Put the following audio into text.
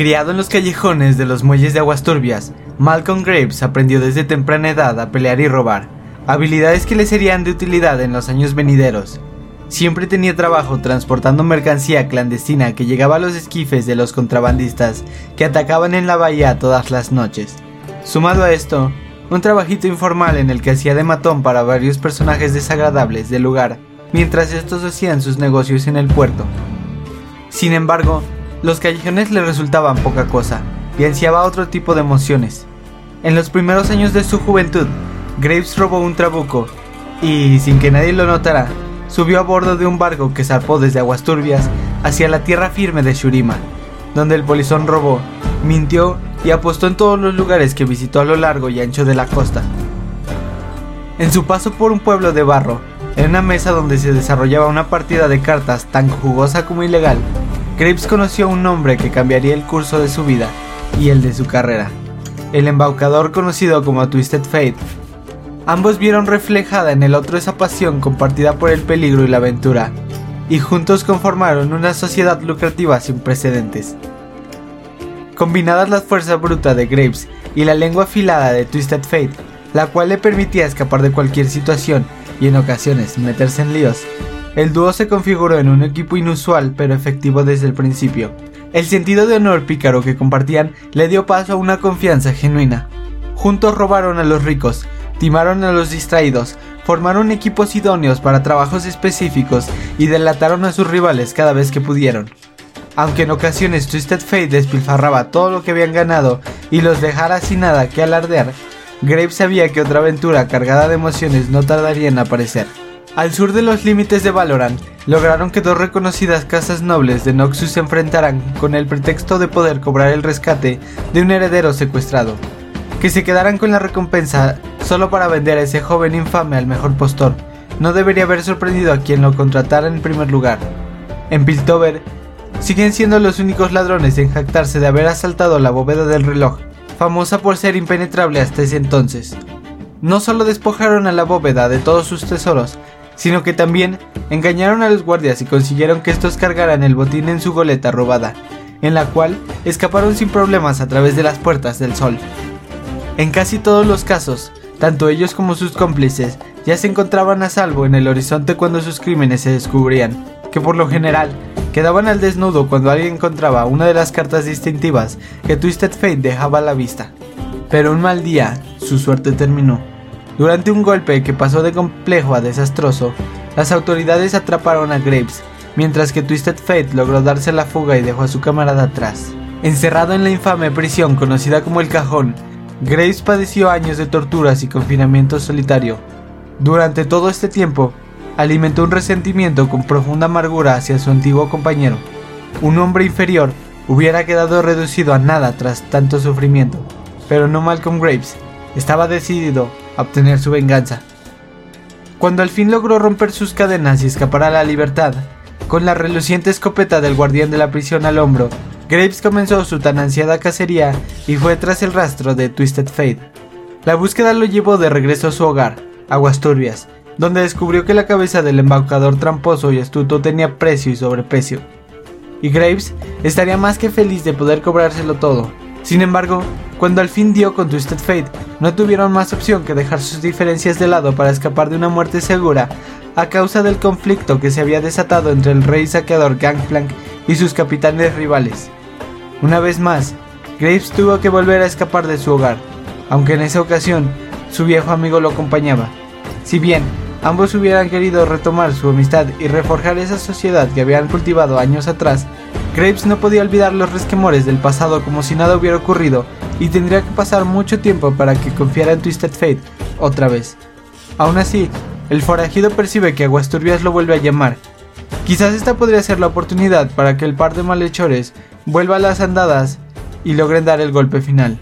Criado en los callejones de los muelles de aguas turbias, Malcolm Graves aprendió desde temprana edad a pelear y robar, habilidades que le serían de utilidad en los años venideros. Siempre tenía trabajo transportando mercancía clandestina que llegaba a los esquifes de los contrabandistas que atacaban en la bahía todas las noches. Sumado a esto, un trabajito informal en el que hacía de matón para varios personajes desagradables del lugar, mientras estos hacían sus negocios en el puerto. Sin embargo, los callejones le resultaban poca cosa y ansiaba otro tipo de emociones. En los primeros años de su juventud, Graves robó un trabuco y, sin que nadie lo notara, subió a bordo de un barco que zarpó desde aguas turbias hacia la tierra firme de Shurima, donde el polizón robó, mintió y apostó en todos los lugares que visitó a lo largo y ancho de la costa. En su paso por un pueblo de barro, en una mesa donde se desarrollaba una partida de cartas tan jugosa como ilegal, Graves conoció a un hombre que cambiaría el curso de su vida y el de su carrera, el embaucador conocido como Twisted Fate. Ambos vieron reflejada en el otro esa pasión compartida por el peligro y la aventura, y juntos conformaron una sociedad lucrativa sin precedentes. Combinadas la fuerza bruta de Graves y la lengua afilada de Twisted Fate, la cual le permitía escapar de cualquier situación y en ocasiones meterse en líos, el dúo se configuró en un equipo inusual pero efectivo desde el principio. El sentido de honor pícaro que compartían le dio paso a una confianza genuina. Juntos robaron a los ricos, timaron a los distraídos, formaron equipos idóneos para trabajos específicos y delataron a sus rivales cada vez que pudieron. Aunque en ocasiones Twisted Fate despilfarraba todo lo que habían ganado y los dejara sin nada que alardear, Graves sabía que otra aventura cargada de emociones no tardaría en aparecer. Al sur de los límites de Valorant, lograron que dos reconocidas casas nobles de Noxus se enfrentaran con el pretexto de poder cobrar el rescate de un heredero secuestrado, que se quedaran con la recompensa solo para vender a ese joven infame al mejor postor. No debería haber sorprendido a quien lo contratara en primer lugar. En Piltover, siguen siendo los únicos ladrones en jactarse de haber asaltado la bóveda del reloj, famosa por ser impenetrable hasta ese entonces. No solo despojaron a la bóveda de todos sus tesoros, sino que también engañaron a los guardias y consiguieron que estos cargaran el botín en su goleta robada, en la cual escaparon sin problemas a través de las puertas del sol. En casi todos los casos, tanto ellos como sus cómplices ya se encontraban a salvo en el horizonte cuando sus crímenes se descubrían, que por lo general quedaban al desnudo cuando alguien encontraba una de las cartas distintivas que Twisted Fate dejaba a la vista. Pero un mal día, su suerte terminó. Durante un golpe que pasó de complejo a desastroso, las autoridades atraparon a Graves, mientras que Twisted Fate logró darse la fuga y dejó a su camarada atrás. Encerrado en la infame prisión conocida como el Cajón, Graves padeció años de torturas y confinamiento solitario. Durante todo este tiempo, alimentó un resentimiento con profunda amargura hacia su antiguo compañero. Un hombre inferior hubiera quedado reducido a nada tras tanto sufrimiento, pero no Malcolm Graves. Estaba decidido obtener su venganza. Cuando al fin logró romper sus cadenas y escapar a la libertad, con la reluciente escopeta del guardián de la prisión al hombro, Graves comenzó su tan ansiada cacería y fue tras el rastro de Twisted Fate. La búsqueda lo llevó de regreso a su hogar, Aguas Turbias, donde descubrió que la cabeza del embaucador tramposo y astuto tenía precio y sobreprecio. Y Graves estaría más que feliz de poder cobrárselo todo. Sin embargo, cuando al fin dio con Twisted Fate, no tuvieron más opción que dejar sus diferencias de lado para escapar de una muerte segura a causa del conflicto que se había desatado entre el rey saqueador Gangplank y sus capitanes rivales. Una vez más, Graves tuvo que volver a escapar de su hogar, aunque en esa ocasión su viejo amigo lo acompañaba. Si bien ambos hubieran querido retomar su amistad y reforjar esa sociedad que habían cultivado años atrás, Graves no podía olvidar los resquemores del pasado como si nada hubiera ocurrido y tendría que pasar mucho tiempo para que confiara en Twisted Fate otra vez. Aún así, el forajido percibe que Aguasturbias lo vuelve a llamar. Quizás esta podría ser la oportunidad para que el par de malhechores vuelva a las andadas y logren dar el golpe final.